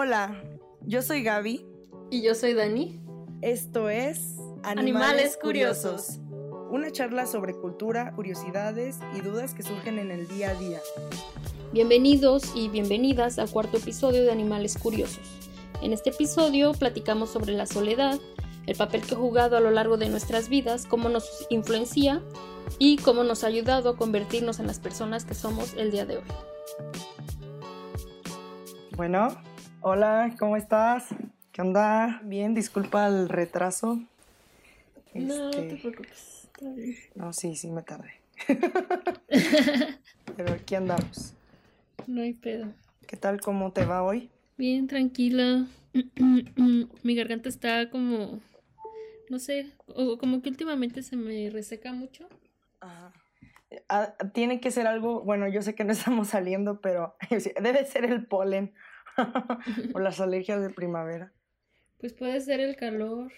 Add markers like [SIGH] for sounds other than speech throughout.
Hola, yo soy Gaby. Y yo soy Dani. Esto es Animales, Curiosos. Una charla sobre cultura, curiosidades y dudas que surgen en el día a día. Bienvenidos y bienvenidas al cuarto episodio de Animales Curiosos. En este episodio platicamos sobre la soledad, el papel que ha jugado a lo largo de nuestras vidas, cómo nos influencia y cómo nos ha ayudado a convertirnos en las personas que somos el día de hoy. Bueno, hola, ¿cómo estás? ¿Qué onda? Bien, disculpa el retraso. No te Este, preocupes. está bien. No, sí, sí me tardé. [LAUGHS] Pero aquí andamos. No hay pedo. ¿Qué tal? ¿Cómo te va hoy? Bien, tranquila. [CLEARS THROAT] Mi garganta está como, no sé, o como que últimamente se me reseca mucho. Ajá. Ah, tiene que ser algo, bueno, yo sé que no [LAUGHS] estamos saliendo, pero [LAUGHS] debe ser el polen [LAUGHS] o las alergias de primavera. Pues puede ser el calor.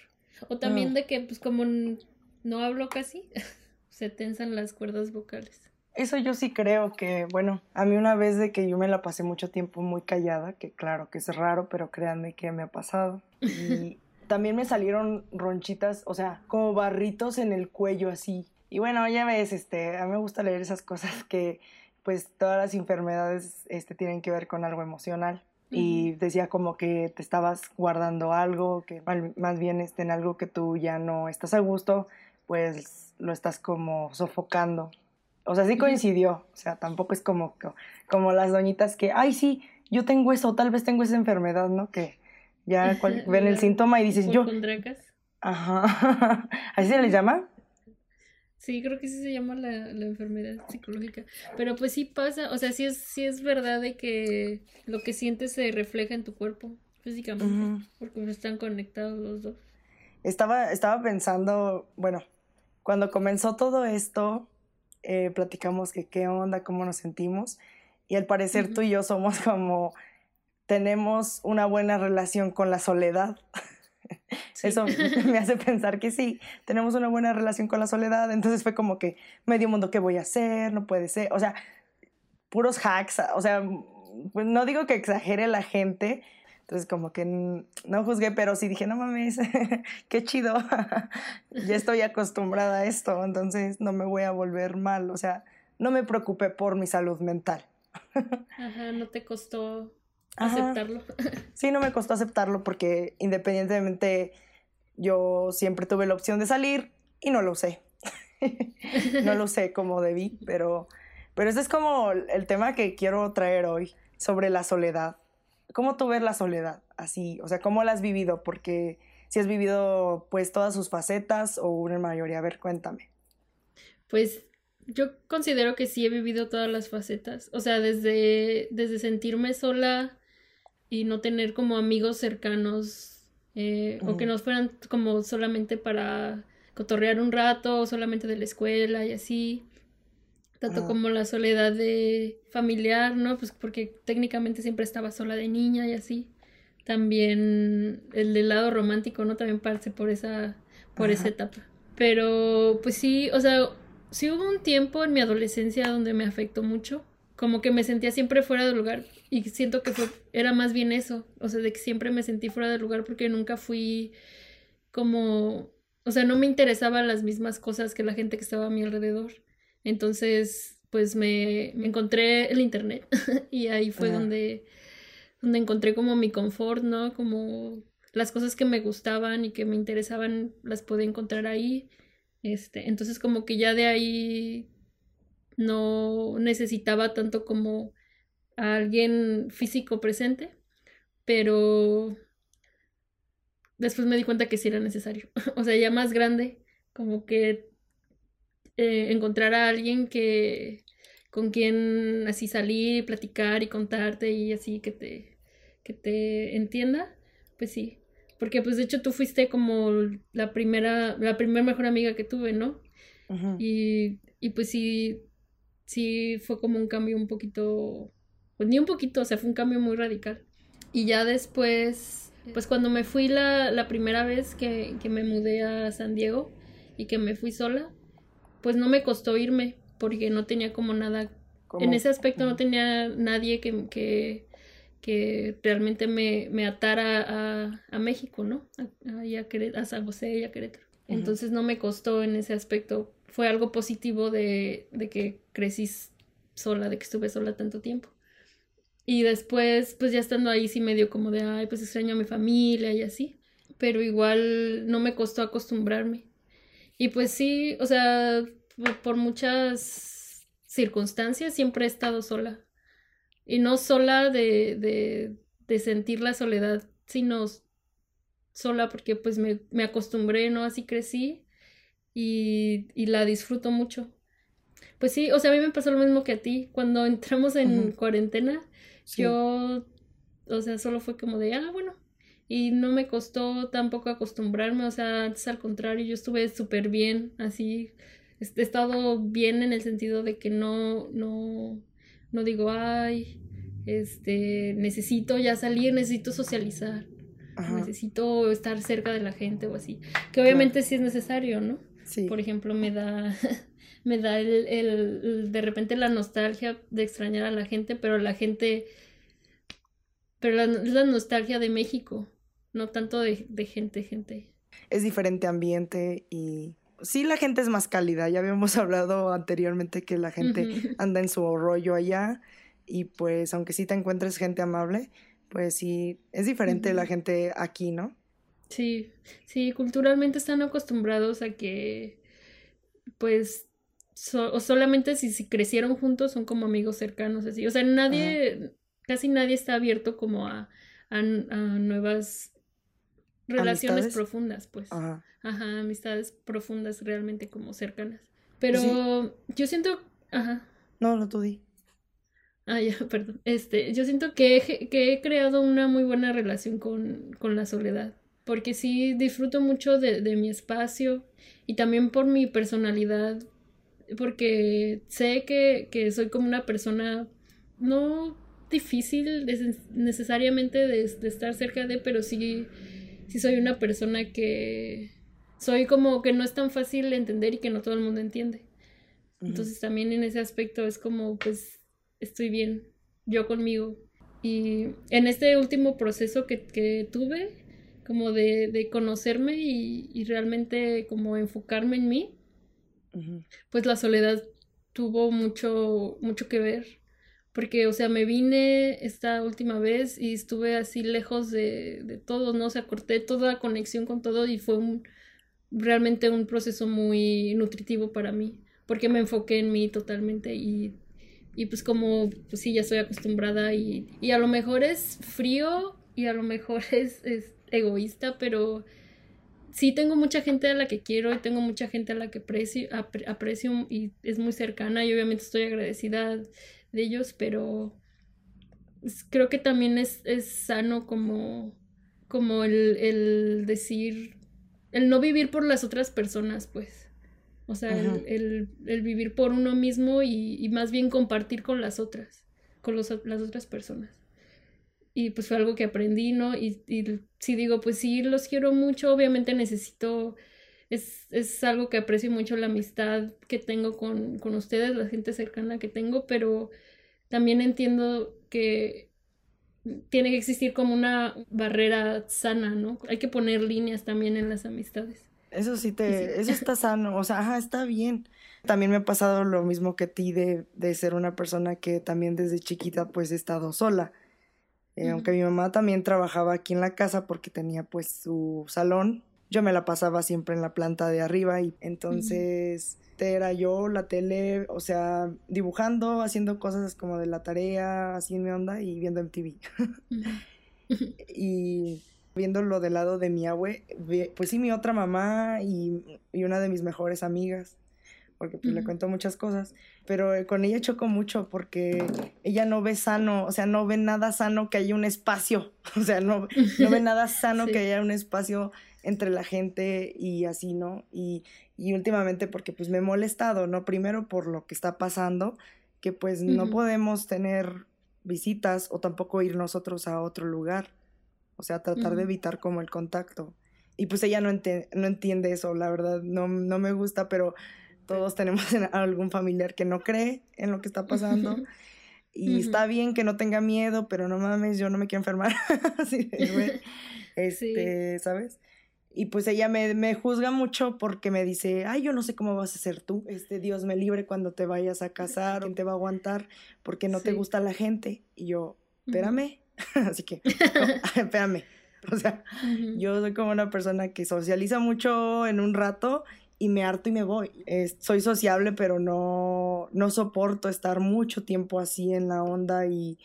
O también Mm. de que, pues como no hablo casi, [LAUGHS] se tensan las cuerdas vocales. Eso yo sí creo que, bueno, a mí una vez de que yo me la pasé mucho tiempo muy callada, que claro que es raro, pero créanme que me ha pasado. Y [LAUGHS] también me salieron ronchitas, o sea, como barritos en el cuello así. Y bueno, ya ves, este, a mí me gusta leer esas cosas que, pues, todas las enfermedades, este, tienen que ver con algo emocional. Y decía como que te estabas guardando algo, que más bien este, en algo que tú ya no estás a gusto, pues lo estás como sofocando. O sea, sí coincidió. O sea, tampoco es como, co- como las doñitas que, ay, sí, yo tengo eso, tal vez tengo esa enfermedad, ¿no? Que ya cual- [LAUGHS] ven el síntoma y dices, yo, ajá, [LAUGHS] ¿así se les llama? Sí, creo que sí se llama la, la enfermedad psicológica. Pero pues sí pasa, o sea, sí es, sí es verdad de que lo que sientes se refleja en tu cuerpo físicamente, porque están conectados los dos. Estaba, estaba pensando, bueno, cuando comenzó todo esto, eh, platicamos que qué onda, cómo nos sentimos, y al parecer tú y yo somos como, tenemos una buena relación con la soledad. [LAUGHS] Sí. Eso [LAUGHS] me hace pensar que sí, tenemos una buena relación con la soledad, entonces fue como que medio mundo, ¿qué voy a hacer? No puede ser, o sea, puros hacks, o sea, pues no digo que exagere la gente, entonces como que no juzgué, pero sí dije, no mames, [LAUGHS] qué chido, [LAUGHS] ya estoy acostumbrada a esto, entonces no me voy a volver mal, o sea, no me preocupé por mi salud mental. Ajá, no te costó Ajá. aceptarlo. [LAUGHS] Sí, no me costó aceptarlo porque independientemente yo siempre tuve la opción de salir y no lo usé. [LAUGHS] no lo usé como debí, pero, pero ese es como el tema que quiero traer hoy sobre la soledad. ¿Cómo tú ves la soledad? Así, o sea, ¿cómo la has vivido? Porque si has vivido pues todas sus facetas o una mayoría, a ver, cuéntame. Pues yo considero que sí he vivido todas las facetas. O sea, desde, desde sentirme sola y no tener como amigos cercanos eh, o que no fueran como solamente para cotorrear un rato o solamente de la escuela y así. Tanto Ajá. como la soledad de familiar, ¿no? Pues porque técnicamente siempre estaba sola de niña y así. También el del lado romántico, ¿no? También pasé por esa, por esa etapa. Pero pues sí, o sea, sí hubo un tiempo en mi adolescencia donde me afectó mucho. Como que me sentía siempre fuera de lugar. Y siento que fue, era más bien eso. O sea, de que siempre me sentí fuera de lugar porque nunca fui como. O sea, no me interesaban las mismas cosas que la gente que estaba a mi alrededor. Entonces, pues me, me encontré el internet. [LAUGHS] y ahí fue Ajá. donde, donde encontré como mi confort, ¿no? Como las cosas que me gustaban y que me interesaban las podía encontrar ahí. Este, entonces como que ya de ahí no necesitaba tanto como a alguien físico presente, pero después me di cuenta que sí era necesario. [LAUGHS] O sea, ya más grande, como que eh, encontrar a alguien que con quien así salir, platicar y contarte y así que te que te entienda, pues sí. Porque pues de hecho tú fuiste como la primera, la primera mejor amiga que tuve, ¿no? Y, y pues sí, sí fue como un cambio un poquito, pues ni un poquito, o sea, fue un cambio muy radical. Y ya después, pues cuando me fui la, la primera vez que, que me mudé a San Diego y que me fui sola, pues no me costó irme porque no tenía como nada, en ese aspecto no tenía nadie que, que, que realmente me, me atara a, a, México, ¿no? A, a, a, San José y a Querétaro. Entonces no me costó en ese aspecto. Fue algo positivo de, de que crecí sola, de que estuve sola tanto tiempo. Y después, pues ya estando ahí sí me dio como de, ay, pues extraño a mi familia y así. Pero igual no me costó acostumbrarme. Y pues sí, o sea, por muchas circunstancias siempre he estado sola. Y no sola de, de, de sentir la soledad, sino sola porque pues me, me acostumbré, ¿no? Así crecí y, y, la disfruto mucho. Pues sí, o sea, a mí me pasó lo mismo que a ti. Cuando entramos en cuarentena, yo, o sea, solo fue como de, ah, bueno. Y no me costó tampoco acostumbrarme, o sea, antes al contrario, yo estuve súper bien, así, he estado bien en el sentido de que no, no, no digo, ay, este, necesito ya salir, necesito socializar, necesito estar cerca de la gente o así, que obviamente sí es necesario, ¿no? Sí. Por ejemplo, me da, [LAUGHS] me da el, el, de repente la nostalgia de extrañar a la gente, pero la gente, pero la, la nostalgia de México, no tanto de, de gente, gente. Es diferente ambiente y sí la gente es más cálida, ya habíamos [LAUGHS] hablado anteriormente que la gente anda en su rollo allá y pues aunque sí te encuentres gente amable, pues sí, es diferente la gente aquí, ¿no? Sí, sí, culturalmente están acostumbrados a que pues o solamente si, si, crecieron juntos son como amigos cercanos así, o sea, nadie, casi nadie está abierto como a, a, nuevas relaciones profundas, pues. Ajá. Ajá, amistades profundas realmente como cercanas. Pero yo siento, ajá. No, no, tú di. Ah, ya, [LAUGHS] perdón. Este, yo siento que he, que he creado una muy buena relación con, con la soledad. Porque sí disfruto mucho de, de, mi espacio y también por mi personalidad. Porque sé que, que soy como una persona no difícil necesariamente de, de, estar cerca de, pero sí, sí soy una persona que soy como que no es tan fácil de entender y que no todo el mundo entiende. Entonces también en ese aspecto es como pues estoy bien, yo conmigo. Y en este último proceso que, que tuve, como de, de conocerme y, y, realmente como enfocarme en mí, pues la soledad tuvo mucho, mucho que ver. Porque, o sea, me vine esta última vez y estuve así lejos de, de todo, ¿no? O sea, corté toda conexión con todo y fue un, realmente un proceso muy nutritivo para mí, porque me enfoqué en mí totalmente y y pues como, pues sí, ya estoy acostumbrada y, y a lo mejor es frío y a lo mejor [LAUGHS] es, es egoísta, pero sí tengo mucha gente a la que quiero y tengo mucha gente a la que aprecio, aprecio y es muy cercana y obviamente estoy agradecida de ellos, pero creo que también es, es sano como, como el, el decir, el no vivir por las otras personas, pues. O sea, el, el, vivir por uno mismo y, y, más bien compartir con las otras, con los, las otras personas. Y pues fue algo que aprendí, ¿no? Y, y si digo, pues sí, los quiero mucho, obviamente necesito, es, es algo que aprecio mucho la amistad que tengo con, con ustedes, la gente cercana que tengo, pero también entiendo que tiene que existir como una barrera sana, ¿no? Hay que poner líneas también en las amistades. Eso sí te, eso está sano, o sea, ajá, está bien. También me ha pasado lo mismo que a ti de, de ser una persona que también desde chiquita pues he estado sola. Eh, aunque mi mamá también trabajaba aquí en la casa porque tenía pues su salón, yo me la pasaba siempre en la planta de arriba y entonces era yo, la tele, o sea, dibujando, haciendo cosas como de la tarea, así en mi onda y viendo MTV. [LAUGHS] y viéndolo del lado de mi abue, pues sí, mi otra mamá y, y una de mis mejores amigas, porque pues le cuento muchas cosas, pero eh, con ella choco mucho porque ella no ve sano, o sea, no ve nada sano que haya un espacio, [LAUGHS] o sea, no, no ve nada sano que haya un espacio entre la gente y así, ¿no? Y, y últimamente porque pues me he molestado, ¿no? Primero por lo que está pasando, que pues no podemos tener visitas o tampoco ir nosotros a otro lugar. O sea, tratar de evitar como el contacto. Y pues ella no, no entiende eso, la verdad, no, no me gusta, pero todos tenemos [LAUGHS] algún familiar que no cree en lo que está pasando. Y está bien que no tenga miedo, pero no mames, yo no me quiero enfermar. [LAUGHS] Así [LAUGHS] este, ¿sabes? Y pues ella me, me, juzga mucho porque me dice, ay, yo no sé cómo vas a ser tú. Este Dios me libre cuando te vayas a casar, quién te va a aguantar, porque no te gusta la gente. Y yo, espérame. Así que, espérame. O sea, yo soy como una persona que socializa mucho en un rato y me harto y me voy. soy sociable, pero no, no soporto estar mucho tiempo así en la onda y,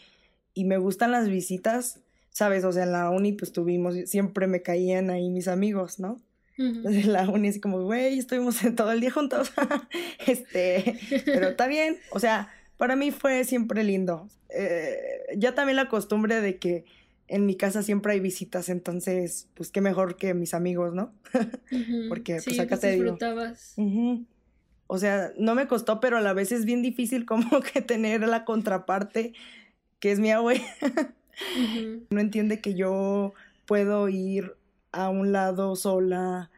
y me gustan las visitas, ¿sabes? O sea, en la uni pues tuvimos, siempre me caían ahí mis amigos, ¿no? Entonces en la uni así como, güey, estuvimos todo el día juntos. [LAUGHS] este, pero está bien, o sea, para mí fue siempre lindo. Eh, ya también la costumbre de que en mi casa siempre hay visitas, entonces, pues qué mejor que mis amigos, ¿no? [LAUGHS] Porque pues acá te disfrutabas. O sea, no me costó, pero a la vez es bien difícil [LAUGHS] como que tener la contraparte, que es mi abue. No entiende que yo puedo ir a un lado sola.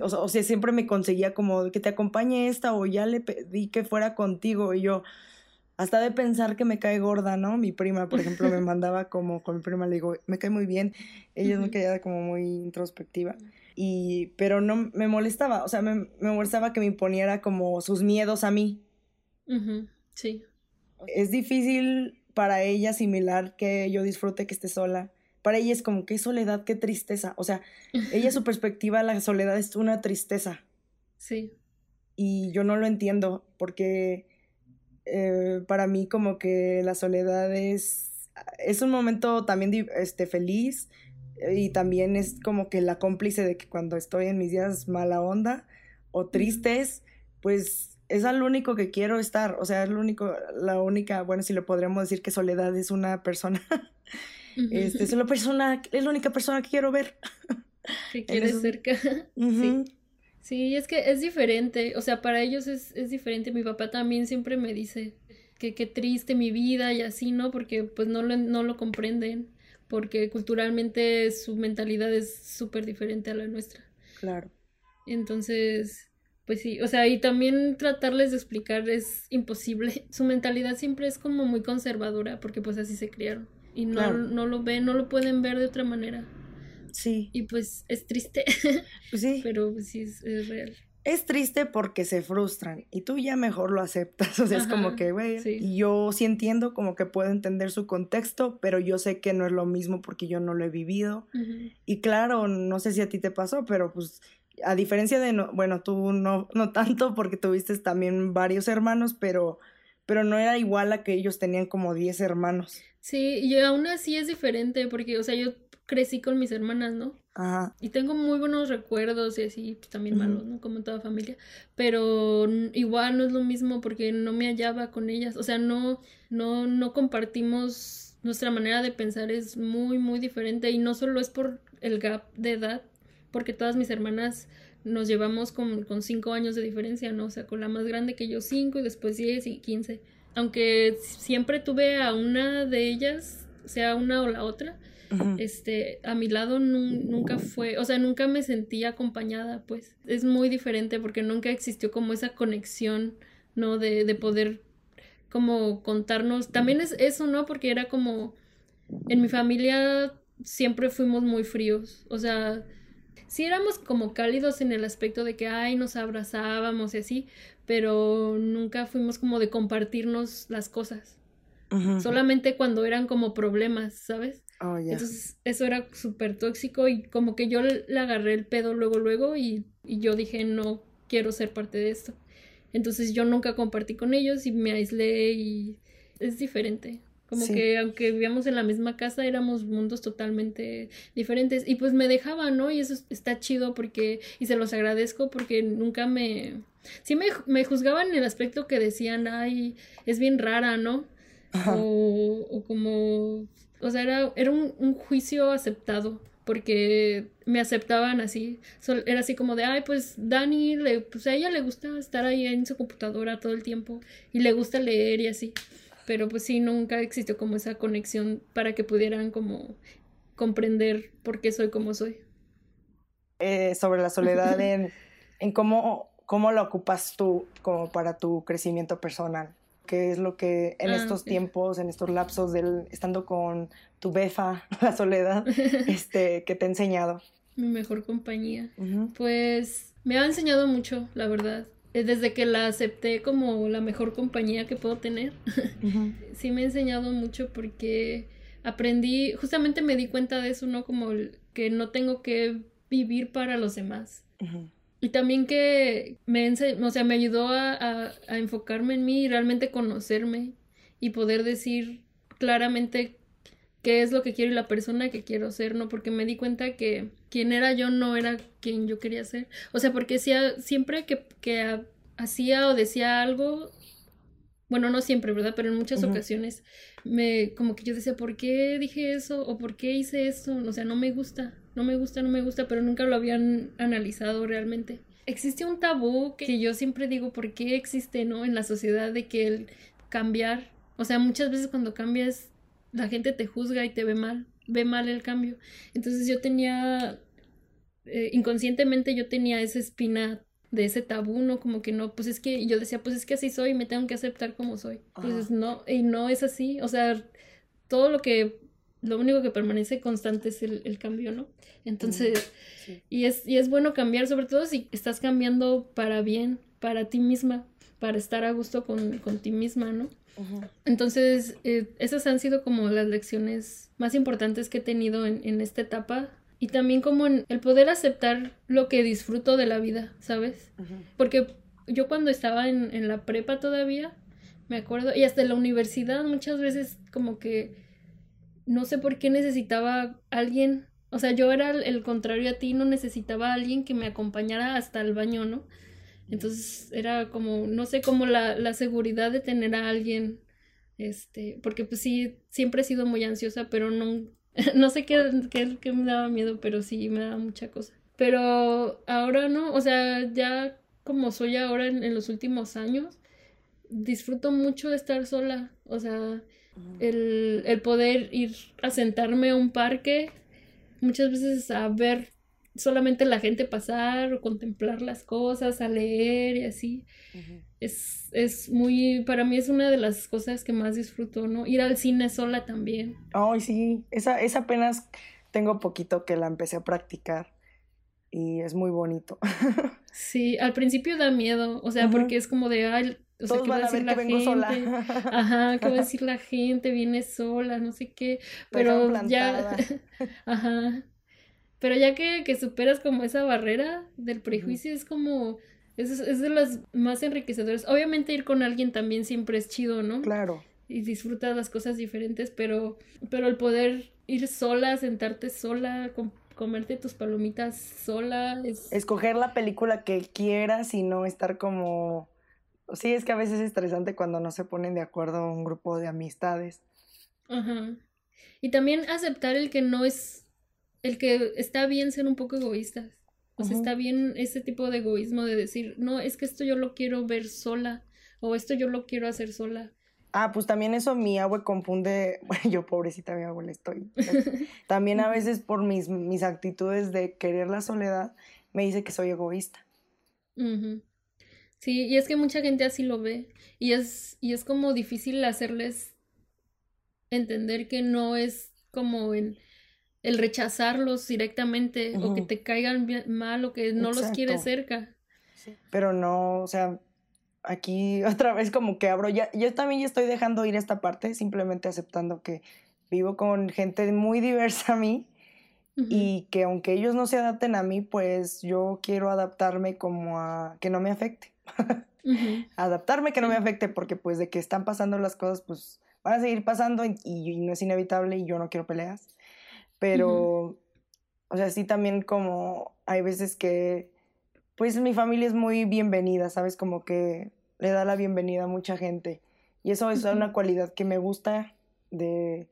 o, sea, siempre me conseguía como que te acompañe esta o ya le pedí que fuera contigo y yo, hasta de pensar que me cae gorda, ¿no? Mi prima, por ejemplo, me [LAUGHS] mandaba como con mi prima, le digo, me cae muy bien. Ella me caía como muy introspectiva. Y, pero no me molestaba, o sea, me, me molestaba que me imponiera como sus miedos a mí. Sí. Es difícil para ella asimilar que yo disfrute que esté sola. Para ella es como, qué soledad, qué tristeza. O sea, ella su [LAUGHS] perspectiva, la soledad es una tristeza. Sí. Y yo no lo entiendo porque eh, para mí como que la soledad es, es un momento también este, feliz y también es como que la cómplice de que cuando estoy en mis días mala onda o tristes, pues es al único que quiero estar, o sea, es lo único, la única, bueno, si lo podríamos decir que soledad es una persona, [LAUGHS] este, es, la persona, es la única persona que quiero ver. Que [LAUGHS] quieres cerca. [LAUGHS] Sí. Sí, es que es diferente, o sea, para ellos es, es diferente. Mi papá también siempre me dice que qué triste mi vida y así, ¿no? Porque pues no lo, no lo comprenden, porque culturalmente su mentalidad es súper diferente a la nuestra. Claro. Entonces, pues sí, o sea, y también tratarles de explicar es imposible. [LAUGHS] Su mentalidad siempre es como muy conservadora, porque pues así se criaron. Y no, no lo ven, no lo pueden ver de otra manera. Sí. Y pues es triste. [LAUGHS] Pues sí. Pero pues, sí es, real. Es triste porque se frustran y tú ya mejor lo aceptas. [LAUGHS] O sea, es como que, güey, y yo sí entiendo, como que puedo entender su contexto, pero yo sé que no es lo mismo porque yo no lo he vivido. Y claro, no sé si a ti te pasó, pero pues a diferencia de, no, bueno, tú no, no tanto porque tuviste también varios hermanos, pero, pero no era igual a que ellos tenían como 10 hermanos. Sí, y aún así es diferente porque, o sea, yo crecí con mis hermanas, ¿no? Ajá. Y tengo muy buenos recuerdos y así, pues también malos, ¿no? Como en toda familia. Pero igual no es lo mismo porque no me hallaba con ellas. O sea, no, no, no compartimos, nuestra manera de pensar es muy, muy diferente. Y no solo es por el gap de edad, porque todas mis hermanas nos llevamos con, con cinco años de diferencia, ¿no? O sea, con la más grande que yo cinco y después diez y quince. Aunque siempre tuve a una de ellas, sea una o la otra, este, a mi lado nunca fue, o sea, nunca me sentí acompañada, pues es muy diferente porque nunca existió como esa conexión, ¿no? De, de poder como contarnos, también es eso, ¿no? Porque era como, en mi familia siempre fuimos muy fríos, o sea, sí éramos como cálidos en el aspecto de que, ay, nos abrazábamos y así, pero nunca fuimos como de compartirnos las cosas. Solamente cuando eran como problemas, ¿sabes? Oh, Entonces eso era súper tóxico y como que yo le agarré el pedo luego, luego y, yo dije no quiero ser parte de esto. Entonces yo nunca compartí con ellos y me aislé y es diferente. Como que aunque vivíamos en la misma casa éramos mundos totalmente diferentes y pues me dejaba, ¿no? Y eso está chido porque, y se los agradezco porque nunca me... Sí me, me juzgaban en el aspecto que decían, ay, es bien rara, ¿no? O, o como o sea, era, era un, juicio aceptado porque me aceptaban así. era así como de, ay, pues Dani, le, pues a ella le gusta estar ahí en su computadora todo el tiempo y le gusta leer y así. Pero pues sí, nunca existió como esa conexión para que pudieran como comprender por qué soy como soy. Eh, sobre la soledad [LAUGHS] en, en cómo, cómo la ocupas tú como para tu crecimiento personal. qué es lo que en Ah, estos tiempos, en estos lapsos del estando con tu befa, [LAUGHS] la soledad, [LAUGHS] este, que te ha enseñado. Mi mejor compañía. Pues me ha enseñado mucho, la verdad. Eh, Desde que la acepté como la mejor compañía que puedo tener, [LAUGHS] sí me ha enseñado mucho porque aprendí, justamente me di cuenta de eso, ¿no? Como que no tengo que vivir para los demás. Y también que me, o sea, me ayudó a, a- a enfocarme en mí y realmente conocerme y poder decir claramente qué es lo que quiero y la persona que quiero ser, ¿no? Porque me di cuenta que quien era yo no era quien yo quería ser. O sea, porque siempre que, que ha- hacía o decía algo, bueno, no siempre, ¿verdad? Pero en muchas ocasiones me, como que yo decía, ¿por qué dije eso? ¿O por qué hice eso? O sea, no me gusta, no me gusta, no me gusta, pero nunca lo habían analizado realmente. Existe un tabú que yo siempre digo, ¿por qué existe, no? En la sociedad de que el cambiar, o sea, muchas veces cuando cambias, la gente te juzga y te ve mal, ve mal el cambio. Entonces yo tenía, eh, inconscientemente yo tenía esa espina de ese tabú, ¿no? Como que no, pues es que y yo decía, pues es que así soy y me tengo que aceptar como soy. Pues Ajá. no, y no es así, o sea, todo lo que, lo único que permanece constante es el, el cambio, ¿no? Entonces, Sí. y es, y es bueno cambiar, sobre todo si estás cambiando para bien, para ti misma, para estar a gusto con, con ti misma, ¿no? Entonces, eh, esas han sido como las lecciones más importantes que he tenido en, en esta etapa. Y también como en el poder aceptar lo que disfruto de la vida, ¿sabes? Porque yo cuando estaba en, en la prepa todavía, me acuerdo, y hasta en la universidad muchas veces como que no sé por qué necesitaba alguien, o sea, yo era el, el contrario a ti, no necesitaba a alguien que me acompañara hasta el baño, ¿no? Entonces era como, no sé, como la, la seguridad de tener a alguien, este, porque pues sí, siempre he sido muy ansiosa, pero no, [LAUGHS] no sé qué, qué, qué me daba miedo, pero sí me daba mucha cosa. Pero ahora no, o sea, ya como soy ahora en, en los últimos años, disfruto mucho de estar sola, o sea, el, el poder ir a sentarme a un parque, muchas veces a ver solamente la gente pasar o contemplar las cosas, a leer y así. Es, es muy, para mí es una de las cosas que más disfruto, ¿no? Ir al cine sola también. Ay, sí, esa, esa apenas tengo poquito que la empecé a practicar y es muy bonito. [LAUGHS] Sí, al principio da miedo, o sea, porque es como de, ay, o sea, ¿qué va van a a decir la que vengo sola. gente? [LAUGHS] Ajá, ¿qué va a decir [LAUGHS] la gente? Viene sola, no sé qué. Pero ya, ajá. Pero ya que, que superas como esa barrera del prejuicio, es como, es, es de las más enriquecedoras. Obviamente ir con alguien también siempre es chido, ¿no? Claro. Y disfrutas las cosas diferentes, pero, pero el poder ir sola, sentarte sola, com- comerte tus palomitas sola, es... Escoger la película que quieras y no estar como... Sí, es que a veces es estresante cuando no se ponen de acuerdo un grupo de amistades. Ajá. Y también aceptar el que no es, el que está bien ser un poco egoístas. O sea, está bien ese tipo de egoísmo de decir, no, es que esto yo lo quiero ver sola, o esto yo lo quiero hacer sola. Ah, pues también eso mi abue confunde, [LAUGHS] bueno, yo pobrecita mi abuela estoy. [LAUGHS] También a veces por mis, mis actitudes de querer la soledad, me dice que soy egoísta. Sí, y es que mucha gente así lo ve. Y es, y es como difícil hacerles entender que no es como el, el rechazarlos directamente, o que te caigan bien- mal, o que no los quieres cerca. Pero no, o sea, aquí [LAUGHS] otra vez como que abro, ya, yo también ya estoy dejando ir esta parte, simplemente aceptando que vivo con gente muy [LAUGHS] diversa a mí y que aunque ellos no se adapten a mí, pues yo quiero adaptarme como a que no me afecte. [LAUGHS] Adaptarme que no me afecte porque pues de que están pasando las cosas, pues van a seguir pasando y, y no es inevitable y yo no quiero peleas. Pero, o sea, sí también como hay veces que, pues mi familia es muy bienvenida, ¿sabes? Como que le da la bienvenida a mucha gente. Y eso es Ujú. una cualidad que me gusta de,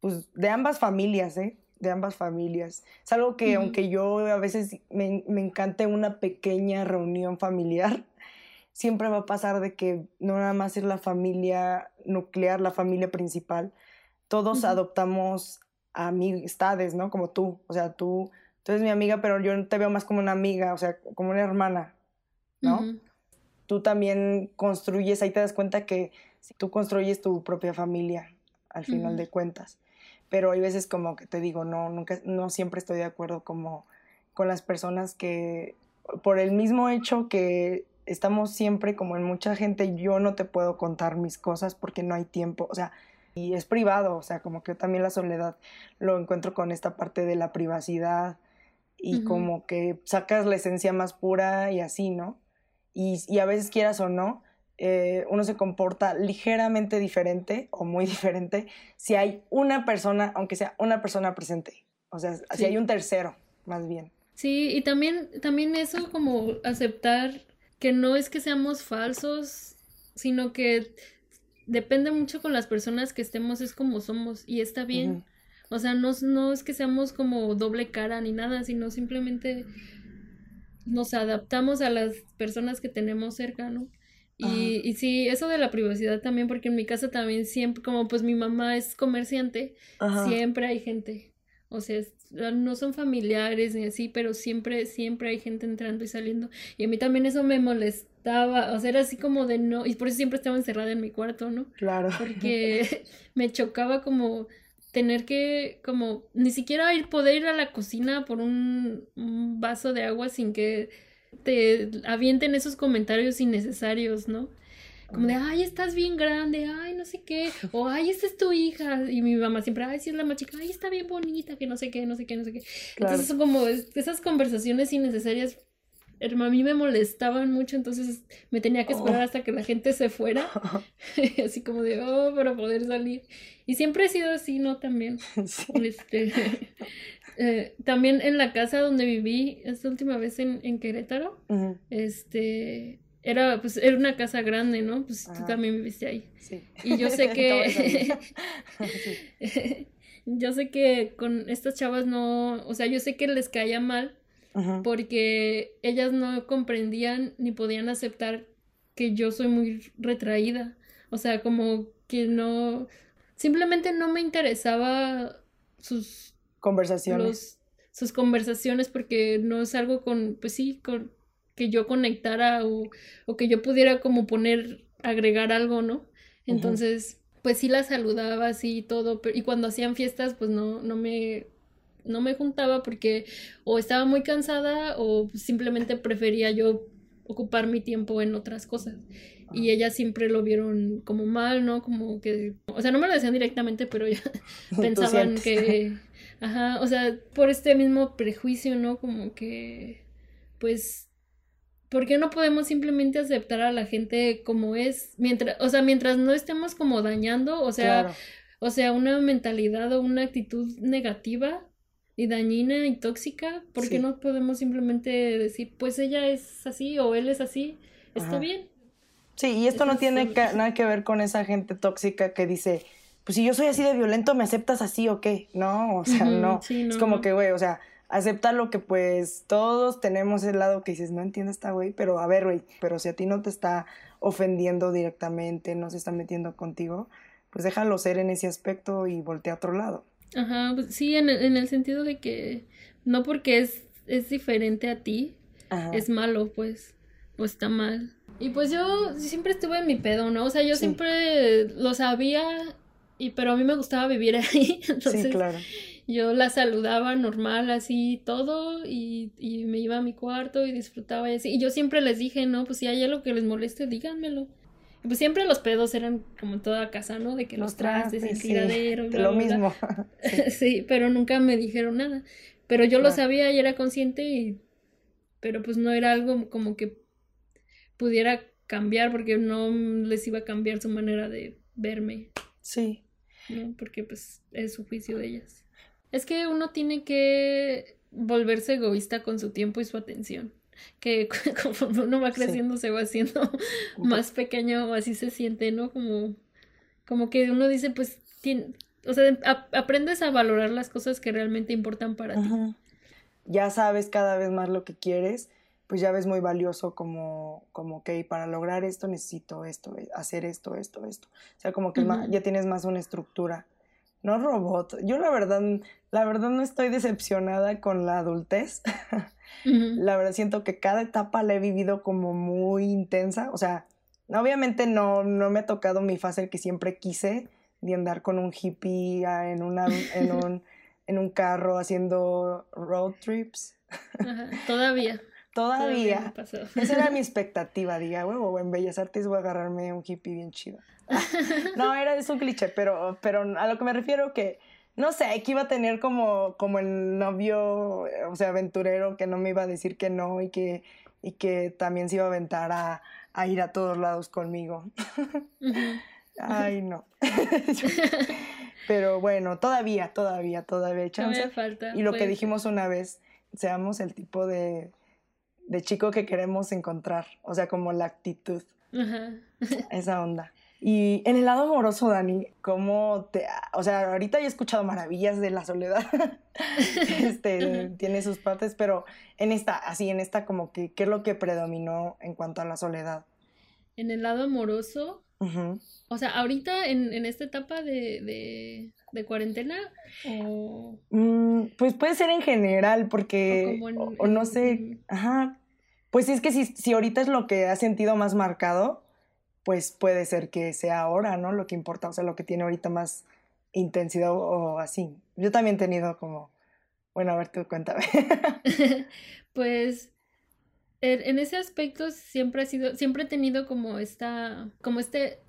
pues, de ambas familias, ¿eh? De ambas familias. Es algo que Ujú. aunque yo a veces me, me encante una pequeña reunión familiar, [LAUGHS] siempre va a pasar de que no nada más es la familia nuclear, la familia principal, todos Ujú. adoptamos amistades, ¿no? Como tú, o sea, tú, tú eres mi amiga, pero yo te veo más como una amiga, o sea, como una hermana, ¿no? Tú también construyes, ahí te das cuenta que tú construyes tu propia familia al final de cuentas. Pero hay veces como que te digo, no, nunca, no siempre estoy de acuerdo como con las personas que por el mismo hecho que estamos siempre como en mucha gente, yo no te puedo contar mis cosas porque no hay tiempo, o sea, y es privado, o sea, como que también la soledad lo encuentro con esta parte de la privacidad y como que sacas la esencia más pura y así, ¿no? Y, a veces quieras o no, eh, uno se comporta ligeramente diferente o muy [LAUGHS] diferente si hay una persona, aunque sea una persona presente, o sea, si hay un tercero, más bien. Sí, y también, también eso como aceptar que no es que seamos falsos, sino que depende mucho con las personas que estemos, es como somos y está bien. O sea, no, no es que seamos como doble cara ni nada, sino simplemente nos adaptamos a las personas que tenemos cerca, ¿no? Y, y, sí, eso de la privacidad también, porque en mi casa también siempre, como pues mi mamá es comerciante, siempre hay gente. O sea, no son familiares ni así, pero siempre, siempre hay gente entrando y saliendo. Y a mí también eso me o sea, era así como de no, y por eso siempre estaba encerrada en mi cuarto, ¿no? Claro. Porque [LAUGHS] me chocaba como tener que, como, ni siquiera ir, poder ir a la cocina por un, un vaso de agua sin que te avienten esos comentarios innecesarios, ¿no? como de, ay, estás bien grande, ay, no sé qué, o ay, esta es tu hija, y mi mamá siempre, ay, sí es la más chica, ay, está bien bonita, que no sé qué, no sé qué, no sé qué. Entonces son como esas conversaciones innecesarias, a mí me molestaban mucho, entonces me tenía que esperar oh. hasta que la gente se fuera, [LAUGHS] [LAUGHS] así como de, oh, para poder salir. Y siempre he sido así, ¿no? También. [LAUGHS] Este, eh, también en la casa donde viví esta última vez en, en Querétaro, este, era, pues, era una casa grande, ¿no? Pues tú también viviste ahí. Sí. Y yo sé que... yo sé que con estas chavas no, o sea, yo sé que les caía mal porque ellas no comprendían ni podían aceptar que yo soy muy retraída. O sea, como que no, simplemente no me interesaba sus conversaciones. sus conversaciones porque no es algo con, pues sí, con que yo conectara o, o que yo pudiera como poner, agregar algo, ¿no? Entonces, pues sí las saludaba así y todo, pero, y cuando hacían fiestas, pues no, no me no me juntaba porque o estaba muy cansada o simplemente prefería yo ocupar mi tiempo en otras cosas. Y ellas siempre lo vieron como mal, ¿no? Como que, o sea, no me lo decían directamente, pero ya [LAUGHS] pensaban que, [LAUGHS] ajá, o sea, por este mismo prejuicio, ¿no? Como que, pues, ¿por qué no podemos simplemente aceptar a la gente como es? Mientras, o sea, mientras no estemos como dañando, o sea, o sea, una mentalidad o una actitud negativa y dañina y tóxica, ¿por qué no podemos simplemente decir, pues ella es así o él es así? Está bien. Sí, y esto no tiene nada que ver con esa gente tóxica que dice, pues si yo soy así de violento, ¿me aceptas así o qué? No, o sea, no. Es como que, güey, o sea, acepta lo que pues todos tenemos el lado que dices, no entiendo esta güey, pero a ver, güey, pero si a ti no te está ofendiendo directamente, no se está metiendo contigo, pues déjalo ser en ese aspecto y voltea a otro lado. Ajá, pues sí, en el, en el sentido de que no porque es, es diferente a ti, es malo, pues, o está mal. Y pues yo siempre estuve en mi pedo, ¿no? O sea, yo siempre lo sabía, y pero a mí me gustaba vivir [LAUGHS] ahí, entonces... Sí, claro yo la saludaba normal, así todo, y, y, me iba a mi cuarto y disfrutaba y así. Y yo siempre les dije, no, pues si hay algo que les moleste, díganmelo. Pues siempre los pedos eran como en toda casa, ¿no? De que los, trastes, el tiradero, lo mismo. [LAUGHS] sí. pero nunca me dijeron nada. Pero yo lo sabía y era consciente y... Pero pues no era algo como que pudiera cambiar porque no les iba a cambiar su manera de verme. Sí. ¿no? Porque pues es su juicio de ellas. Es que uno tiene que volverse egoísta con su tiempo y su atención. Que [LAUGHS] conforme uno va creciendo se va haciendo más pequeño o así se siente, ¿no? Como, como que uno dice, pues, tiene, o sea, aprendes a valorar las cosas que realmente importan para ti. Ya sabes cada vez más lo que quieres, pues ya ves muy valioso como, como ok, para lograr esto necesito esto, hacer esto, esto, esto. O sea, como que ya tienes más una estructura no robot. Yo la verdad, la verdad no estoy decepcionada con la adultez. [LAUGHS] La verdad siento que cada etapa la he vivido como muy intensa. O sea, obviamente no, no me ha tocado mi fase que siempre quise de andar con un hippie ah, en, una, en, [LAUGHS] un, en un carro haciendo road trips. todavía. Todavía. Esa era mi [LAUGHS] expectativa, diga, huevo, en Bellas Artes voy a agarrarme un hippie bien chido. [LAUGHS] no, era es un cliché, pero, pero a lo que me refiero que, no sé, que iba a tener como, como el novio, o sea, aventurero, que no me iba a decir que no y que, y que también se iba a aventar a, a ir a todos lados conmigo. Ay, no. [LAUGHS] [LAUGHS] pero bueno, todavía, todavía, todavía chance. falta. Y lo que dijimos una vez, seamos el tipo de de chico que queremos encontrar, o sea, como la actitud, esa onda. Y en el lado amoroso, Dani, ¿cómo te... O sea, ahorita he escuchado maravillas de la soledad, [LAUGHS] este, tiene sus partes, pero en esta, así, en esta como que, ¿qué es lo que predominó en cuanto a la soledad? En el lado amoroso, o sea, ahorita en, en esta etapa de, de, cuarentena, o... Mm, pues puede ser en general, porque, o, no sé, ajá, pues es que si, si ahorita es lo que ha sentido más marcado, pues puede ser que sea ahora, ¿no? Lo que importa, o sea, lo que tiene ahorita más intensidad o, así. Yo también he tenido como, bueno, a ver, tú cuéntame. [LAUGHS] pues en ese aspecto siempre ha sido, siempre he tenido como esta, como este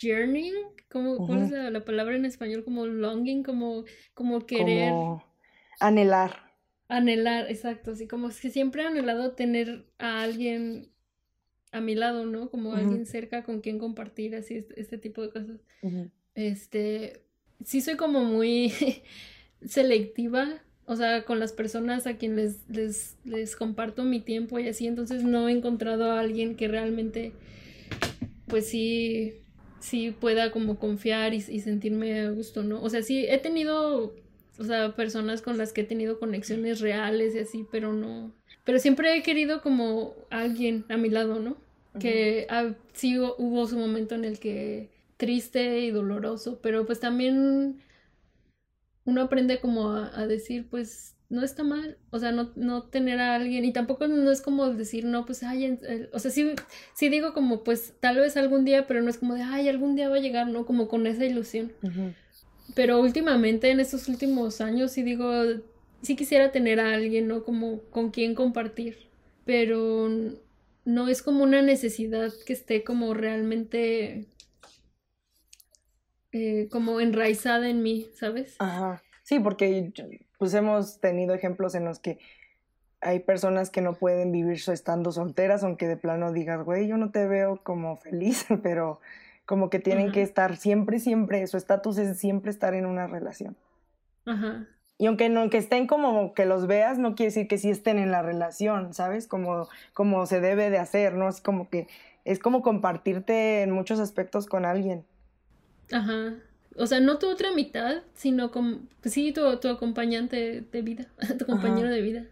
journey, como, ¿cuál es la, palabra en español? Como longing, como, como querer. Como anhelar. Anhelar, exacto, así como que siempre he anhelado tener a alguien a mi lado, ¿no? Como alguien cerca con quien compartir así este, este tipo de cosas. Este, sí soy como muy [LAUGHS] selectiva, o sea, con las personas a quienes les, les, comparto mi tiempo y así, entonces no he encontrado a alguien que realmente, pues sí, sí pueda como confiar y, y sentirme a gusto, ¿no? O sea, sí, he tenido o sea, personas con las que he tenido conexiones reales y así, pero no. Pero siempre he querido como alguien a mi lado, ¿no? Que sí hubo su momento en el que triste y doloroso, pero pues también uno aprende como a, decir, pues no está mal, o sea, no, no, tener a alguien y tampoco no es como decir, no, pues, ay, o sea, sí, sí digo como, pues tal vez algún día, pero no es como de, ay, algún día va a llegar, ¿no? Como con esa ilusión. Pero últimamente, en estos últimos años, sí digo, sí quisiera tener a alguien, ¿no? Como con quien compartir. Pero no es como una necesidad que esté como realmente eh, como enraizada en mí, ¿sabes? Ajá. Sí, porque pues hemos tenido ejemplos en los que hay personas que no pueden vivir estando solteras, aunque de plano digas, güey, yo no te veo como feliz, [LAUGHS] pero como que tienen que estar siempre, siempre, su estatus es siempre estar en una relación. Ajá. Y aunque, no, aunque estén como que los veas, no quiere decir que sí estén en la relación, ¿sabes? Como, como se debe de hacer, ¿no? Es como que es como compartirte en muchos aspectos con alguien. Ajá. O sea, no tu otra mitad, sino como, pues sí, tu, tu acompañante de vida, [LAUGHS] tu compañero de vida.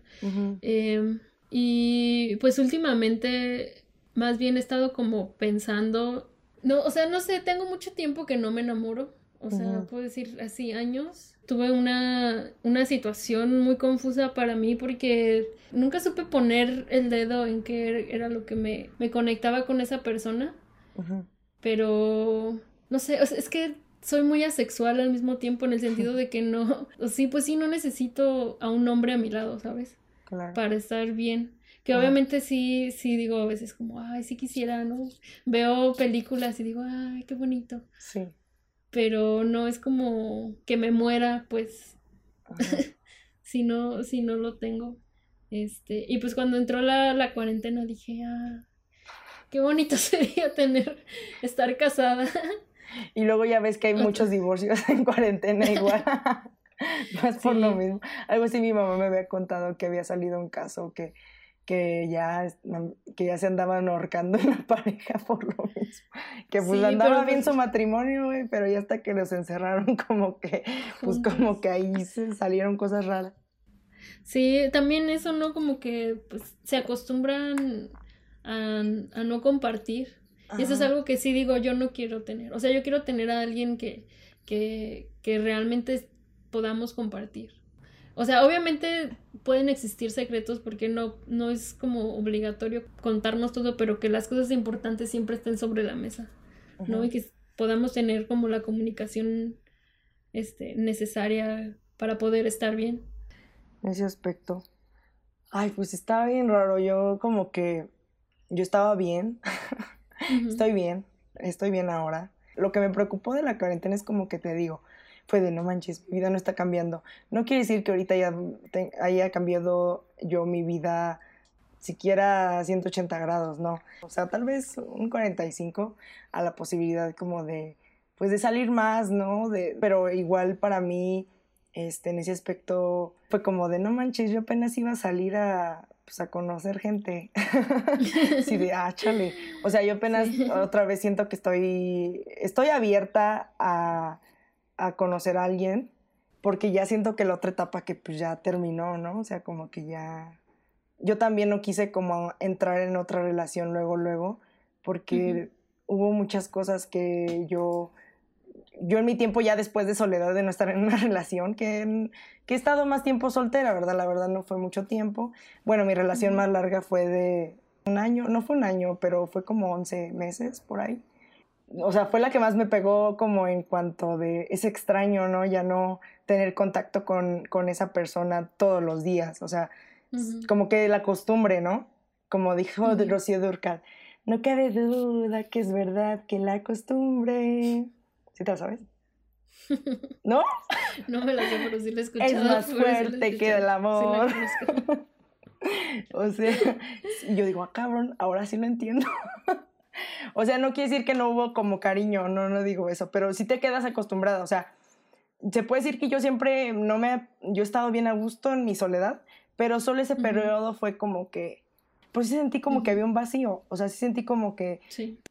Em, y pues últimamente, más bien he estado como pensando no, o sea, no sé, tengo mucho tiempo que no me enamoro. O sea, puedo decir así, años. Tuve una, una situación muy confusa para mí porque nunca supe poner el dedo en qué era lo que me, me conectaba con esa persona. Pero, no sé, es que soy muy asexual al mismo tiempo en el sentido [LAUGHS] de que no, sí, pues sí, no necesito a un hombre a mi lado, ¿sabes? Claro. Para estar bien. Que obviamente sí, sí digo a veces como, ay, sí quisiera, ¿no? Veo películas y digo, ay, qué bonito. Sí. Pero no es como que me muera, pues, [LAUGHS] si, no, si no lo tengo. Este, y pues cuando entró la, la cuarentena dije, ah, qué bonito [LAUGHS] sería tener, estar casada. [LAUGHS] Y luego ya ves que hay muchos divorcios en cuarentena igual. no es por lo mismo. Algo así mi mamá me había contado que había salido un caso que que ya, que ya se andaban ahorcando [LAUGHS] en la pareja por lo mismo. Que pues andaba bien su matrimonio, pero ya hasta que los encerraron [LAUGHS] como que, pues como que ahí se salieron cosas raras. Sí, también eso, ¿no? Como que pues se acostumbran a, no compartir. Y eso es algo que sí digo, yo no quiero tener. O sea, yo quiero tener a alguien que, que, que realmente podamos compartir. O sea, obviamente pueden existir secretos porque no, no es como obligatorio contarnos todo, pero que las cosas importantes siempre estén sobre la mesa, ¿no? Y que podamos tener como la comunicación este, necesaria para poder estar bien. En ese aspecto. Ay, pues estaba bien raro. Yo como que yo estaba bien. [LAUGHS] Estoy bien. Estoy bien ahora. Lo que me preocupó de la cuarentena es como que te digo, fue de no manches, mi vida no está cambiando. No quiere decir que ahorita ya haya cambiado yo mi vida siquiera a 180 grados, no. O sea, tal vez un 45 a la posibilidad como de, pues de salir más, ¿no? De, pero igual para mí, este, en ese aspecto, fue como de no manches, yo apenas iba a salir a, pues, a conocer gente. [LAUGHS] sí, de, ah, chale. O sea, yo apenas otra vez siento que estoy, estoy abierta a a conocer a alguien, porque ya siento que la otra etapa que pues ya terminó, ¿no? O sea, como que ya... Yo también no quise como entrar en otra relación luego, luego, porque hubo muchas cosas que yo... Yo en mi tiempo ya después de soledad de no estar en una [LAUGHS] relación, que, que he estado más tiempo soltera, ¿verdad? La verdad no fue mucho tiempo. Bueno, mi relación más larga fue de un año, no fue un año, pero fue como 11 meses por ahí o sea, fue la que más me pegó como en cuanto de ese extraño, ¿no? Ya no tener contacto con, con esa persona todos los días, o sea, como que la costumbre, ¿no? Como dijo Rocío Durcal, no cabe duda que es verdad que la costumbre... ¿Sí te la sabes? [LAUGHS] ¿No? No me la sé, pero sí la he escuchado. Es más fuerte que el amor. [LAUGHS] o sea, [LAUGHS] yo digo, ah, cabrón, ahora sí lo entiendo. [LAUGHS] O sea, no quiere decir que no hubo como cariño, no, no digo eso, pero sí te quedas acostumbrada, o sea, se puede decir que yo siempre no me, yo he estado bien a gusto en mi soledad, pero solo ese periodo fue como que, pues sí sentí como que había un vacío, o sea, sí sentí como que,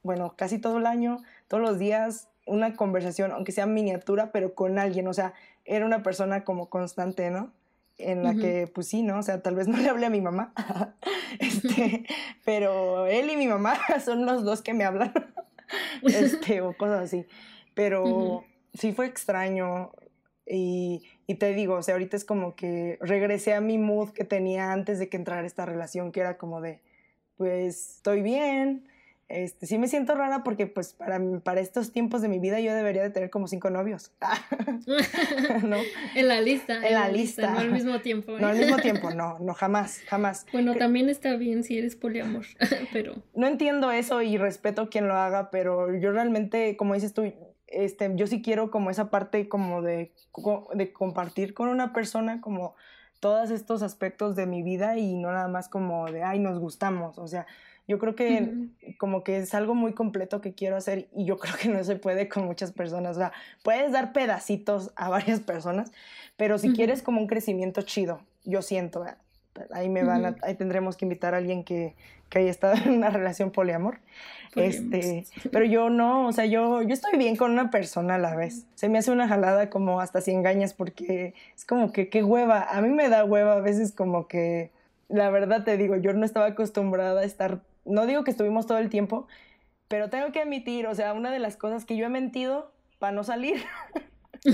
bueno, casi todo el año, todos los días, una conversación, aunque sea miniatura, pero con alguien, o sea, era una persona como constante, ¿no? en la que, pues sí, ¿no? O sea, tal vez no le hablé a mi mamá, [LAUGHS] [LAUGHS] este, pero él y mi mamá [LAUGHS] son los dos que me hablan, [LAUGHS] este, o cosas así. Pero sí fue extraño y, y, te digo, o sea, ahorita es como que regresé a mi mood que tenía antes de que entrara esta relación, que era como de, pues, estoy bien, este, sí me siento rara porque pues para, para estos tiempos de mi vida yo debería de tener como cinco novios. [LAUGHS] [LAUGHS] ¿No? En la lista. En, la, lista. No al mismo tiempo. No al mismo tiempo, [LAUGHS] no, no, jamás, jamás. Bueno, también está bien si eres poliamor, pero... No entiendo eso y respeto quien lo haga, pero yo realmente, como dices tú, este, yo sí quiero como esa parte como de, de compartir con una persona como todos estos aspectos de mi vida y no nada más como de, ay, nos gustamos, o sea yo creo que como que es algo muy completo que quiero hacer y yo [LAUGHS] creo que no se puede con muchas personas. O sea, puedes dar pedacitos a varias personas, pero si quieres como un crecimiento chido, yo siento, ahí me van ahí tendremos que invitar a alguien que, que haya estado [LAUGHS] en una relación poliamor. Este, [LAUGHS] pero yo no, o sea, yo, yo estoy bien con una persona a la vez. Se me hace una jalada como hasta si engañas porque es como que qué hueva. A mí me da hueva a veces como que la verdad te digo, yo no estaba acostumbrada a estar no digo que estuvimos todo el tiempo, pero tengo que admitir, o sea, una de las cosas que yo he mentido para no salir. [LAUGHS] yo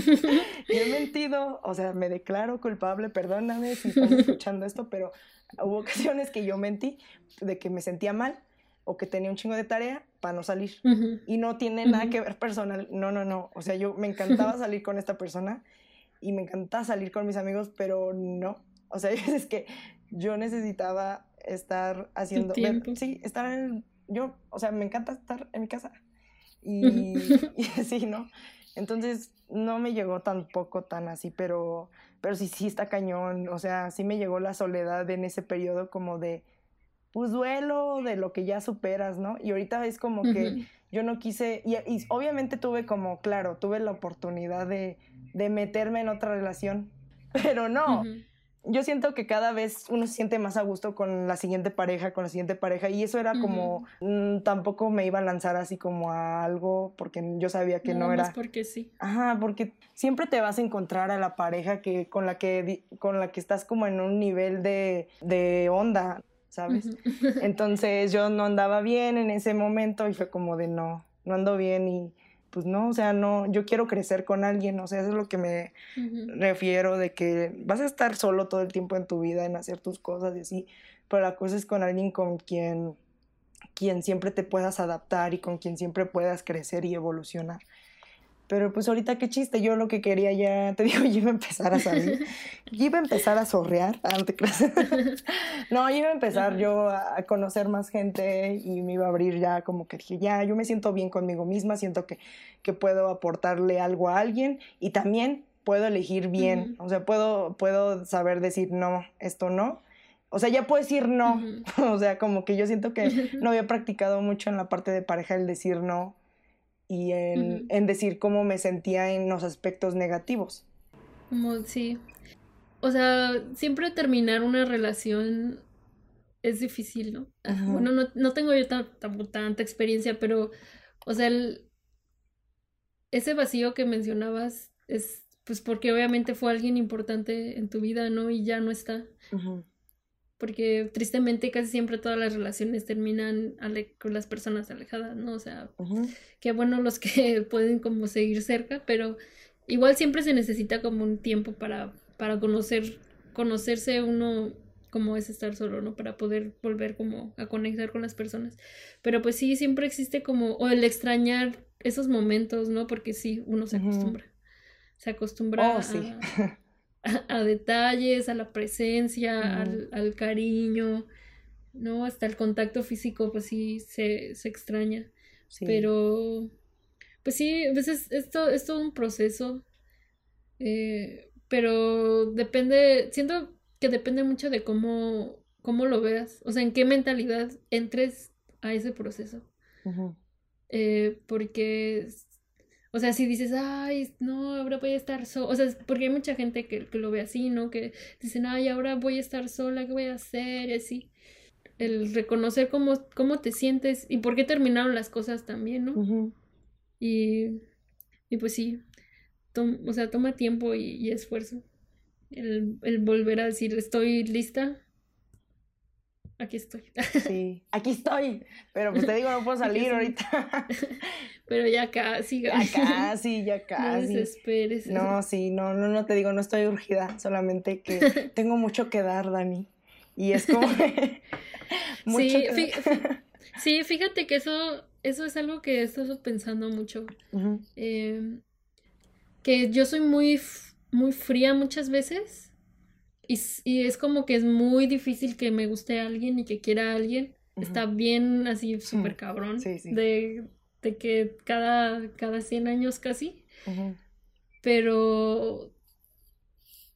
he mentido, o sea, me declaro culpable, perdóname si estás escuchando esto, pero hubo ocasiones que yo mentí de que me sentía mal o que tenía un chingo de tarea para no salir. Y no tiene nada que ver personal, no, no, no. O sea, yo me encantaba [LAUGHS] salir con esta persona y me encantaba salir con mis amigos, pero no. O sea, [LAUGHS] es que yo necesitaba estar haciendo, sí, estar en, yo, o sea, me encanta estar en mi casa. Y, [LAUGHS] [LAUGHS] y así, ¿no? Entonces no me llegó tampoco tan así, pero, pero sí, sí está cañón. O sea, sí me llegó la soledad en ese periodo como de, pues duelo de lo que ya superas, ¿no? Y ahorita es como que yo no quise, y, obviamente tuve como, claro, tuve la oportunidad de, de meterme en otra relación, [LAUGHS] pero no, yo siento que cada vez uno se siente más a gusto con la siguiente pareja, con la siguiente pareja, y eso era como, mm, tampoco me iba a lanzar así como a algo, porque yo sabía que no, no era... porque sí. Ajá, porque siempre te vas a encontrar a la pareja que, con, la que, con la que estás como en un nivel de, de onda, ¿sabes? Entonces yo no andaba bien en ese momento y fue como de no, no ando bien y pues no, o sea, no, yo quiero crecer con alguien, o sea, eso es lo que me refiero de que vas a estar solo todo el tiempo en tu vida, en hacer tus cosas y así, pero la cosa es con alguien con quien, quien siempre te puedas adaptar y con quien siempre puedas crecer y evolucionar. Pero pues ahorita qué chiste, yo lo que quería ya, te [LAUGHS] digo, yo iba a empezar a salir, [LAUGHS] yo iba a empezar a sorrear, ah, [LAUGHS] no, yo iba a empezar yo a conocer más gente y me iba a abrir ya como que dije, ya, yo me siento bien conmigo misma, siento que, que puedo aportarle algo a alguien y también puedo elegir bien, o sea, puedo, puedo saber decir no, esto no. O sea, ya puedo decir no. o sea, como que yo siento que no había practicado mucho en la parte de pareja el decir no y en, decir cómo me sentía en los aspectos negativos. Sí. O sea, siempre terminar una relación es difícil, ¿no? Bueno, no, tengo yo tanta experiencia, pero, o sea, ese vacío que mencionabas es, pues, porque obviamente fue alguien importante en tu vida, ¿no? Y ya no está porque tristemente casi siempre todas las relaciones terminan con las personas alejadas, ¿no? O sea, qué bueno los que [LAUGHS] pueden como seguir cerca, pero igual siempre se necesita como un tiempo para, para conocer, conocerse uno como es estar solo, ¿no? Para poder volver como a conectar con las personas. Pero pues sí, siempre existe como, o el extrañar esos momentos, ¿no? Porque sí, uno se acostumbra. Se acostumbra oh, sí. [LAUGHS] a, [LAUGHS] a, detalles, a la presencia, al, cariño, ¿no? Hasta el contacto físico, pues sí, se, extraña. Pero, pues sí, a veces esto es todo un proceso, eh, pero depende, siento que depende mucho de cómo, cómo lo veas, o sea, en qué mentalidad entres a ese proceso. Eh, porque o sea, si dices, ay, no, ahora voy a estar sola. O sea, porque hay mucha gente que, lo ve así, ¿no? Que dicen, ay, ahora voy a estar sola, ¿qué voy a hacer? Y así. El reconocer cómo, cómo te sientes y por qué terminaron las cosas también, ¿no? y, y pues sí, o sea, toma tiempo y, esfuerzo. El, el volver a decir, estoy lista, aquí estoy. Sí, aquí estoy. Pero pues te digo, no puedo [LAUGHS] salir ahorita. [LAUGHS] Pero ya casi. Ya casi, [LAUGHS] ya casi. No desesperes. No, sí, no, no, no te digo, no estoy urgida. Solamente que tengo mucho que dar, Dani. Y es como. mucho sí, sí, fíjate que eso, eso es algo que he estado pensando mucho. Em, que yo soy muy, muy fría muchas veces y, es como que es muy difícil que me guste a alguien y que quiera a alguien. Está bien así súper cabrón. De, de, que cada, cada 100 años casi. Pero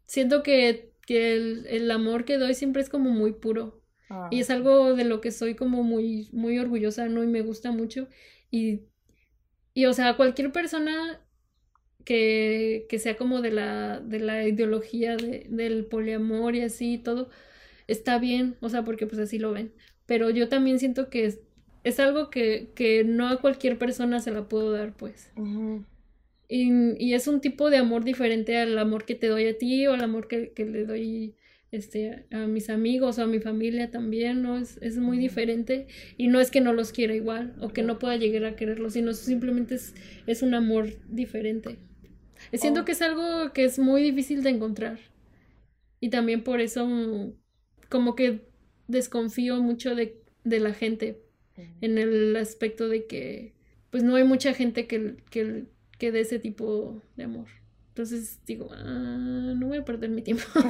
siento que, que el, amor que doy siempre es como muy puro. Ah, y es algo de lo que soy como muy, muy orgullosa, ¿no? Y me gusta mucho. Y, y o sea, cualquier persona que, que sea como de la, de la ideología de, del poliamor y así y todo, está bien, o sea, porque pues así lo ven. Pero yo también siento que es, es algo que, que, no a cualquier persona se la puedo dar, pues. y, y, es un tipo de amor diferente al amor que te doy a ti o al amor que, que le doy este, a mis amigos o a mi familia también, ¿no? Es, es, muy diferente y no es que no los quiera igual o que no pueda llegar a quererlos, sino simplemente es, es un amor diferente. Siento oh. que es algo que es muy difícil de encontrar. Y también por eso como que desconfío mucho de, de la gente en el aspecto de que pues no hay mucha gente que, que, que dé ese tipo de amor. Entonces digo, ah, no voy a perder mi tiempo. [LAUGHS] yo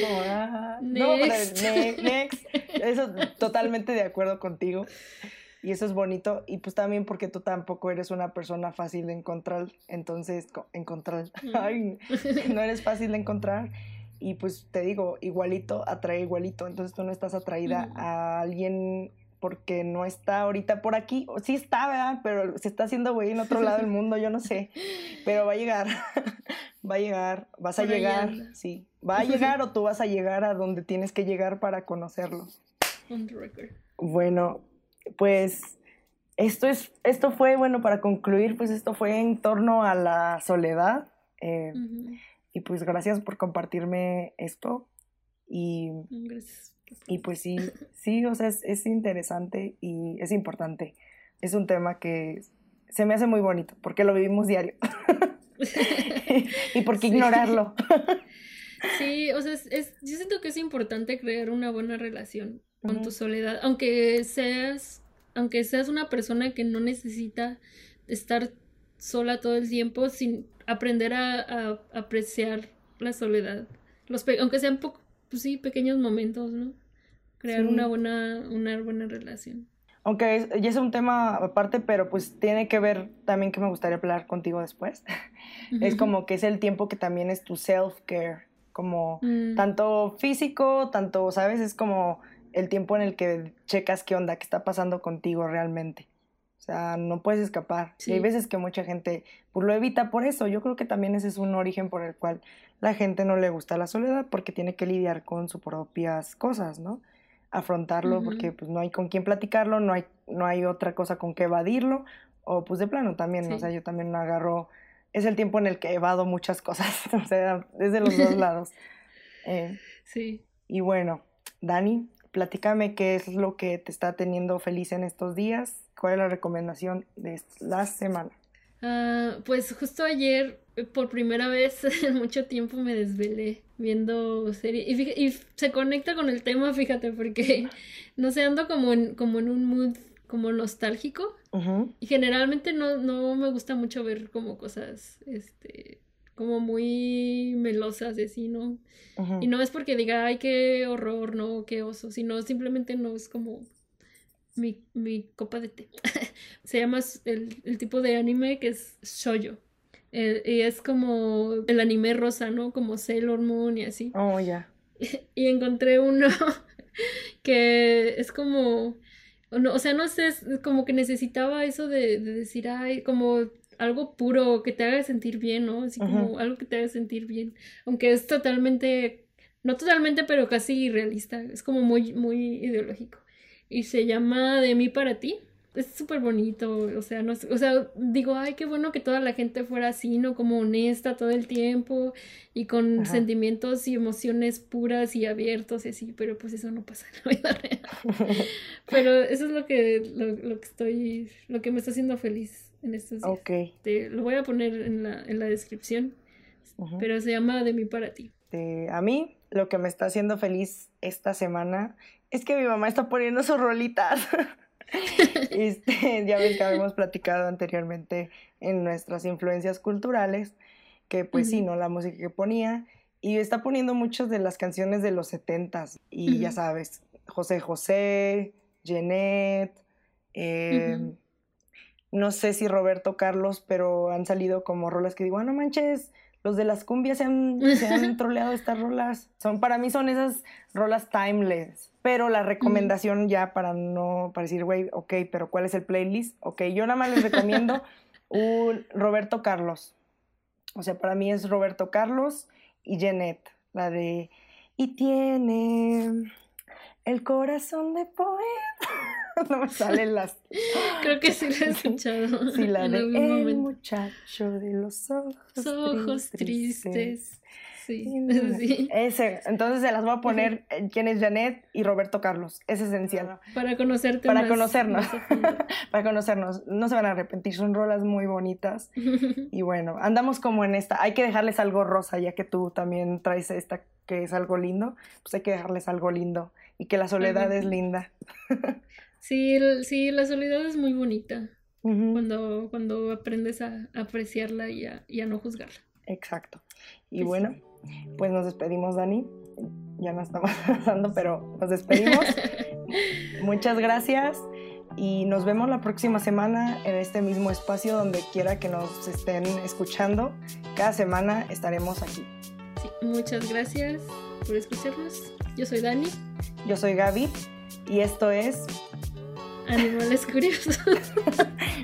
como, ah, no, next. [LAUGHS] Eso totalmente de acuerdo contigo y eso es bonito y pues también porque tú tampoco eres una persona fácil de encontrar, entonces encontrar, [LAUGHS] ay, no eres fácil de encontrar y pues te digo, igualito atrae igualito, entonces tú no estás atraída a alguien porque no está ahorita por aquí, sí está, ¿verdad? Pero se está haciendo güey en otro lado del [LAUGHS] mundo, yo no sé, pero va a llegar, [LAUGHS] va a llegar, vas a llegar, sí, va a llegar o tú vas a llegar a donde tienes que llegar para conocerlo. Bueno, pues esto, es, esto fue, bueno, para concluir, pues esto fue en torno a la soledad. Eh, y pues gracias por compartirme esto. Y gracias. Y pues sí, sí, o sea, es, es interesante y es importante. Es un tema que se me hace muy bonito porque lo vivimos diario. [LAUGHS] [LAUGHS] y por qué ignorarlo. [LAUGHS] sí, o sea, es, yo siento que es importante crear una buena relación con tu soledad, aunque seas, aunque seas una persona que no necesita estar sola todo el tiempo, sin aprender a, apreciar la soledad, los aunque sean poco, pues sí, pequeños momentos, ¿no? Crear una buena, una buena relación aunque es, ya es un tema aparte, pero pues tiene que ver también que me gustaría hablar contigo después. [LAUGHS] Es como que es el tiempo que también es tu self-care, como mm. tanto físico, tanto, ¿sabes? Es como el tiempo en el que checas qué onda, qué está pasando contigo realmente. O sea, no puedes escapar. Y hay veces que mucha gente pues, lo evita por eso. Yo creo que también ese es un origen por el cual la gente no le gusta la soledad porque tiene que lidiar con sus propias cosas, ¿no? afrontarlo porque pues no hay con quién platicarlo, no hay, no hay otra cosa con que evadirlo, o pues de plano también, o sea, yo también agarro, es el tiempo en el que evado muchas cosas, [LAUGHS] o sea, desde los dos [LAUGHS] lados. Eh, sí. Y bueno, Dani, platícame qué es lo que te está teniendo feliz en estos días, cuál es la recomendación de la semana. Ah, pues justo ayer, por primera vez [LAUGHS] en mucho tiempo, me desvelé viendo serie. Y, se conecta con el tema, fíjate, porque [LAUGHS] no sé, ando como en, como en un mood como nostálgico. Y generalmente no, no me gusta mucho ver como cosas, este, como muy melosas de sí, ¿no? Y no es porque diga, ay, qué horror, no, qué oso, sino simplemente no es como mi, mi copa de té. [LAUGHS] se llama el, el tipo de anime que es shoyo. Eh, y es como el anime rosa, ¿no? Como Sailor Moon y así. Oh, ya. [LAUGHS] Y encontré uno [LAUGHS] que es como, o sea, no sé, es como que necesitaba eso de, decir, ay, como algo puro que te haga sentir bien, ¿no? Así como algo que te haga sentir bien. Aunque es totalmente, no totalmente, pero casi irrealista. Es como muy, muy ideológico. Y se llama De mí para ti es súper bonito, o sea, no o sea, digo, ay, qué bueno que toda la gente fuera así, ¿no? Como honesta todo el tiempo y con sentimientos y emociones puras y abiertos y así, pero pues eso no pasa en la vida real. [LAUGHS] pero eso es lo que, lo, que estoy, lo que me está haciendo feliz en estos días. Ok. Te, lo voy a poner en la, en la descripción, pero se llama De mí para ti. a mí, lo que me está haciendo feliz esta semana es que mi mamá está poniendo sus rolitas. [LAUGHS] este, ya ves que habíamos platicado anteriormente en nuestras influencias culturales, que pues sí, ¿no? La música que ponía. Y está poniendo muchas de las canciones de los setentas. Y ya sabes, José José, Jeanette, em, no sé si Roberto Carlos, pero han salido como rolas que digo, ah, no manches, los de las cumbias se han, se han [LAUGHS] troleado estas rolas. Son, para mí son esas rolas timeless. Pero la recomendación ya para no, para decir, güey, ok, pero ¿cuál es el playlist? Ok, yo nada más les recomiendo [LAUGHS] un Roberto Carlos. O sea, para mí es Roberto Carlos y Jeanette, la de... Y tiene el corazón de poeta. [LAUGHS] no me salen las. [LAUGHS] Creo que sí la he escuchado. [LAUGHS] Sí, la de el muchacho de los ojos, ojos tristes. Sí, sí. Ese, entonces se las voy a poner quién es Janet y Roberto Carlos. Es esencial. Para conocerte Para conocernos. Para conocernos. No se van a arrepentir, son rolas muy bonitas. y bueno, andamos como en esta. Hay que dejarles algo rosa, ya que tú también traes esta que es algo lindo. Pues hay que dejarles algo lindo. Y que la soledad es linda. Sí, sí, la soledad es muy bonita. cuando, cuando aprendes a, apreciarla y a, no juzgarla. Exacto. Y pues bueno, pues nos despedimos, Dani. Ya no estamos [LAUGHS] pasando, pero nos despedimos. [LAUGHS] Muchas gracias y nos vemos la próxima semana en este mismo espacio donde quiera que nos estén escuchando. Cada semana estaremos aquí. Sí, muchas gracias por escucharnos. Yo soy Dani. Yo soy Gaby y esto es Animales curiosos. [LAUGHS]